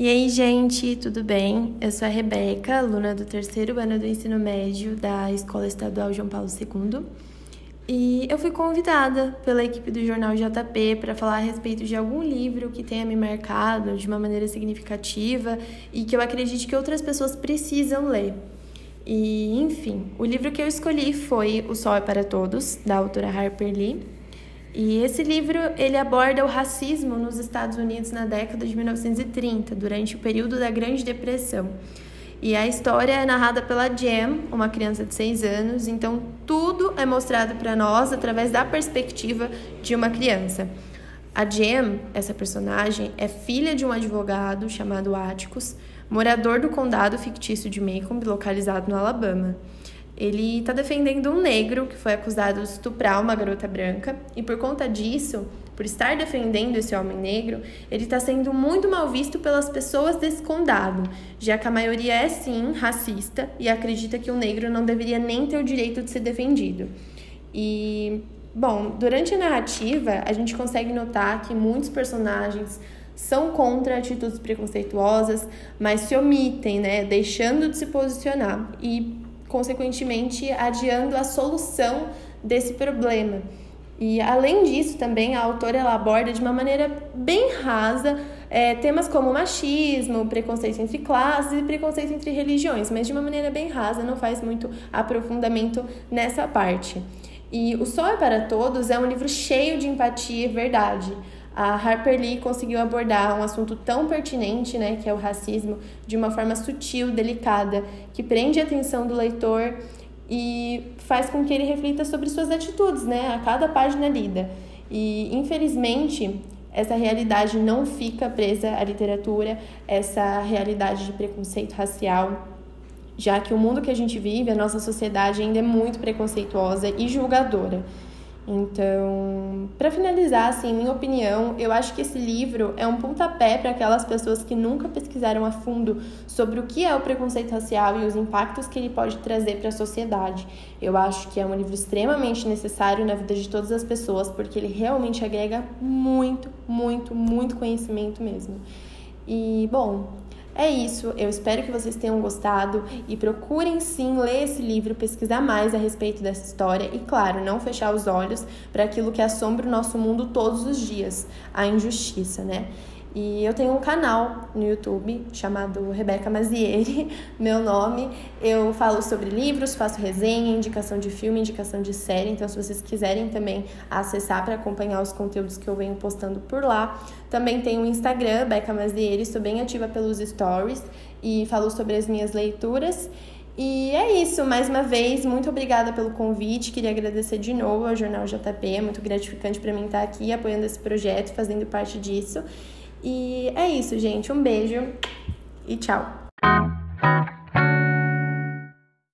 E aí, gente, tudo bem? Eu sou a Rebeca, aluna do terceiro ano do ensino médio da Escola Estadual João Paulo II. E eu fui convidada pela equipe do jornal JP para falar a respeito de algum livro que tenha me marcado de uma maneira significativa e que eu acredite que outras pessoas precisam ler. E, enfim, o livro que eu escolhi foi O Sol é para Todos, da autora Harper Lee. E esse livro ele aborda o racismo nos Estados Unidos na década de 1930, durante o período da Grande Depressão. E a história é narrada pela Jem, uma criança de 6 anos, então tudo é mostrado para nós através da perspectiva de uma criança. A Jem, essa personagem, é filha de um advogado chamado Atticus, morador do condado fictício de Macomb, localizado no Alabama. Ele está defendendo um negro que foi acusado de estuprar uma garota branca e por conta disso, por estar defendendo esse homem negro, ele está sendo muito mal visto pelas pessoas desse condado, já que a maioria é sim racista e acredita que o negro não deveria nem ter o direito de ser defendido. E bom, durante a narrativa, a gente consegue notar que muitos personagens são contra atitudes preconceituosas, mas se omitem, né, deixando de se posicionar e consequentemente adiando a solução desse problema. E além disso, também a autora ela aborda de uma maneira bem rasa é, temas como machismo, preconceito entre classes e preconceito entre religiões, mas de uma maneira bem rasa, não faz muito aprofundamento nessa parte. E O Sol é para Todos é um livro cheio de empatia e verdade a Harper Lee conseguiu abordar um assunto tão pertinente, né, que é o racismo, de uma forma sutil, delicada, que prende a atenção do leitor e faz com que ele reflita sobre suas atitudes, né, a cada página lida. E infelizmente, essa realidade não fica presa à literatura, essa realidade de preconceito racial, já que o mundo que a gente vive, a nossa sociedade ainda é muito preconceituosa e julgadora. Então, para finalizar, assim, minha opinião, eu acho que esse livro é um pontapé para aquelas pessoas que nunca pesquisaram a fundo sobre o que é o preconceito racial e os impactos que ele pode trazer para a sociedade. Eu acho que é um livro extremamente necessário na vida de todas as pessoas, porque ele realmente agrega muito, muito, muito conhecimento mesmo. E, bom, é isso, eu espero que vocês tenham gostado e procurem sim ler esse livro, pesquisar mais a respeito dessa história e, claro, não fechar os olhos para aquilo que assombra o nosso mundo todos os dias a injustiça, né? E eu tenho um canal no YouTube chamado Rebeca Mazieri, meu nome. Eu falo sobre livros, faço resenha, indicação de filme, indicação de série. Então, se vocês quiserem também acessar para acompanhar os conteúdos que eu venho postando por lá. Também tenho o Instagram, Beca Mazieri, estou bem ativa pelos stories e falo sobre as minhas leituras. E é isso, mais uma vez, muito obrigada pelo convite. Queria agradecer de novo ao Jornal JP, é muito gratificante para mim estar aqui apoiando esse projeto, fazendo parte disso. E é isso, gente. Um beijo e tchau.